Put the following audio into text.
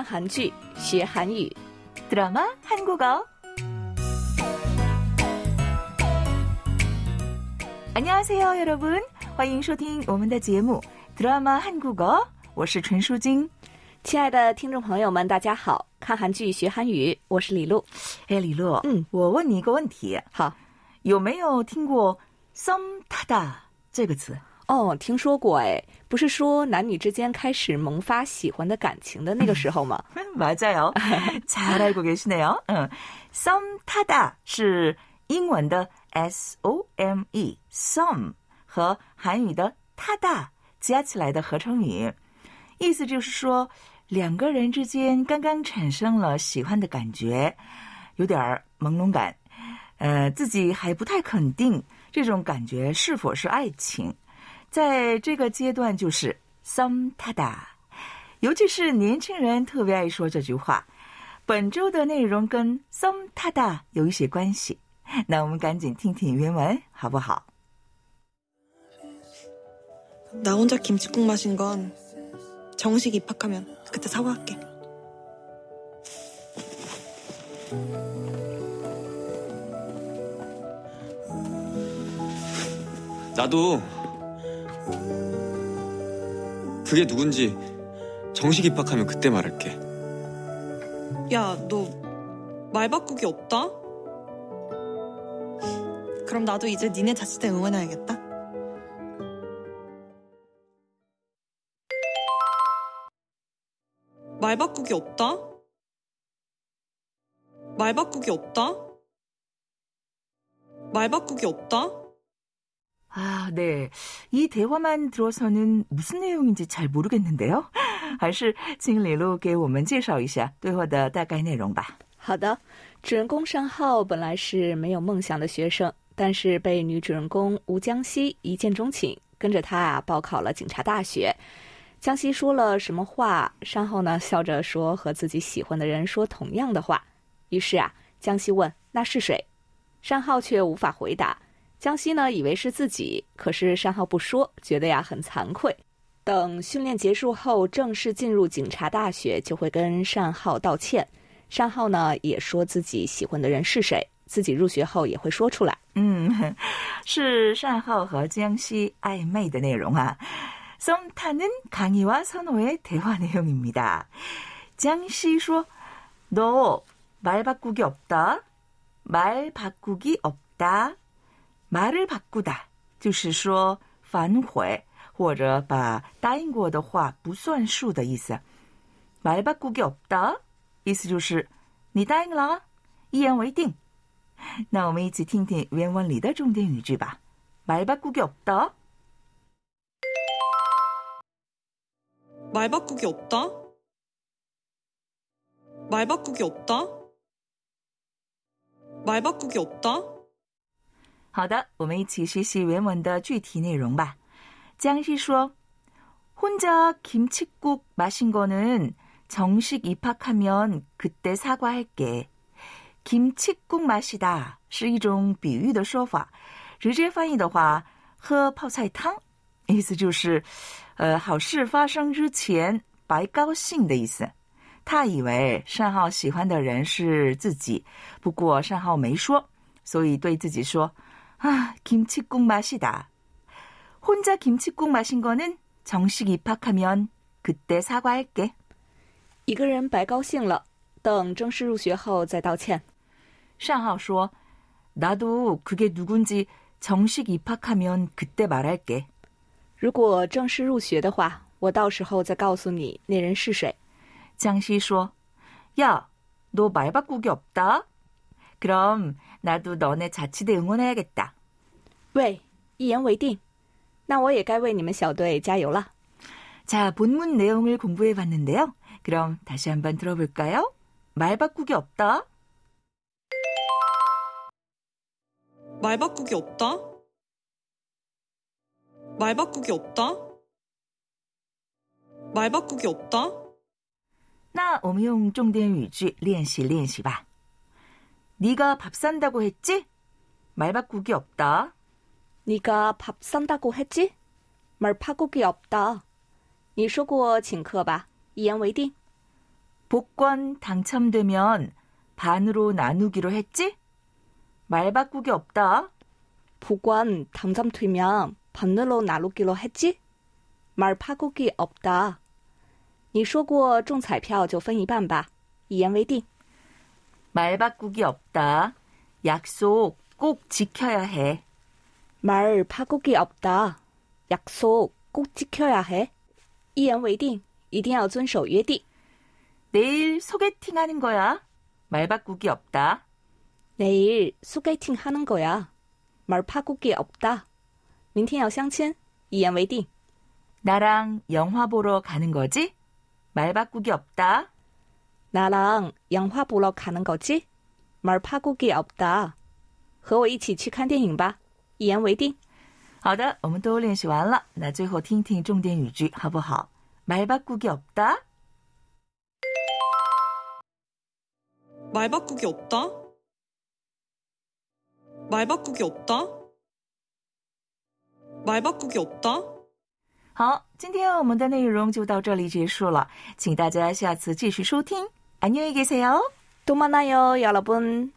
看韩剧学韩语， 드라마 한국어. 안녕하세요, 여러분. 欢迎收听我们的节目 드라마 한국어. 我是陈淑晶。亲爱的听众朋友们，大家好！看韩剧学韩语，我是李璐。哎，李璐，嗯，我问你一个问题，好有没有听过 “some tada” 这个词？哦，听说过哎， 不是说男女之间开始萌发喜欢的感情的那个时候吗？ 맞아요. 잘 알고 계시네요. 응. some 타다 是英文的 S O M E some 和韩语的 tada 加起来的合成语，意思就是说两个人之间刚刚产生了喜欢的感觉，有点儿朦胧感，呃，自己还不太肯定这种感觉是否是爱情， 在这个阶段就是 some tada。尤其是年轻人特别爱说这句话。本周的内容跟 some tada 有一些关系，那我们赶紧听听原文好不好？ 나 혼자 김치국 마신 건 정식 입학하면 그때 사과할게. 나도 그게 누군지 정식 입학하면 그때 말할게. 야, 너 말 바꾸기 없다? 그럼 나도 이제 니네 자취대 응원해야겠다. 말 바꾸기 없다? 말 바꾸기 없다? 말 바꾸기 없다? 아, 네. 이 대화만 들어서는 무슨 내용인지 잘 모르겠는데요. 还是请李璐给我们介绍一下对话的大概内容吧。好的，主人公尚浩本来是没有梦想的学生，但是被女主人公吴江西一见钟情，跟着她啊报考了警察大学。江西说了什么话，尚浩呢笑着说和自己喜欢的人说同样的话。于是啊，江西问那是谁，尚浩却无法回答。 江西呢以为是自己，可是尚浩不说，觉得呀很惭愧。等训练结束后，正式进入警察大学，就会跟尚浩道歉。尚浩呢也说自己喜欢的人是谁，自己入学后也会说出来。嗯，是单浩和江西暧昧的内容啊。썸 타는 강희와 선호의 대화 내용입니다.江西说：“너 말 바꾸기 없다. 말 바꾸기 없다. 말을 바꾸다 就是说反悔或者把答应过的话不算数的意思。말 바꾸기 없다 意思就是你答应了，一言为定。那我们一起听听原文里的重点语句吧。말 바꾸기 없다. 말 바꾸기 없다? 말 바꾸기 없다? 말 바꾸기 없다? 好的，我们一起学习原文的具体内容吧。江西说：“혼자김치국마신거는정식입학하면그때사과할게。김치국마시다是一种比喻的说法，直接翻译的话，喝泡菜汤，意思就是，呃，好事发生之前白高兴的意思。他以为单浩喜欢的人是自己，不过单浩没说，所以对自己说。” 아, 김치국 마시다. 혼자 김치국 마신 거는 정식 입학하면 그때 사과할게. 一个人白高兴了，等正式入学后再道歉。单浩说：“ 나도 그게 누군지 정식 입학하면 그때 말할게. 如果正式入学的话，我到时候再告诉你那人是谁。江西说：“ 야, 너 말 바꾸기 없다. 그럼 나도 너네 자치대 응원해야겠다. 喂，一言为定，那我也该为你们小队加油了。 자, 본문 내용을 공부해 봤는데요. 그럼 다시 한번 들어볼까요? 말 바꾸기 없다. 말 바꾸기 없다? 말 바꾸기 없다? 말 바꾸기 없다? 那我们用重点语句练习练习吧。 네가 밥 산다고 했지? 말 바꾸기 없다. 네가 밥 산다고 했지? 말 바꾸기 없다. 你说过请客吧，一言为定。 복권 당첨되면 반으로 나누기로 했지? 말 바꾸기 없다. 복권 당첨되면 반으로 나누기로 했지? 말 바꾸기 없다. 你说过中彩票就分一半吧，一言为定。 말 바꾸기 없다. 약속 꼭 지켜야 해. 말 바꾸기 없다. 약속 꼭 지켜야 해. 一言为定，一定要遵守约定。 내일 소개팅 하는 거야. 말 바꾸기 없다. 내일 소개팅 하는 거야. 말 바꾸기 없다. 明天要相亲，一言为定。 나랑 영화 보러 가는 거지? 말 바꾸기 없다. 나랑 영화 보러 가는 거지? 말 바꾸기 없다. 和我一起去看电影吧，一言为定。好的，我们都练习完了。那最后听听重点语句好不好？말 바꾸기 없다. 말 바꾸기 없다. 말 바꾸기 없다. 말 바꾸기 없다. 好，今天我们的内容就到这里结束了，请大家下次继续收听。 안녕히 계세요. 또 만나요, 여러분.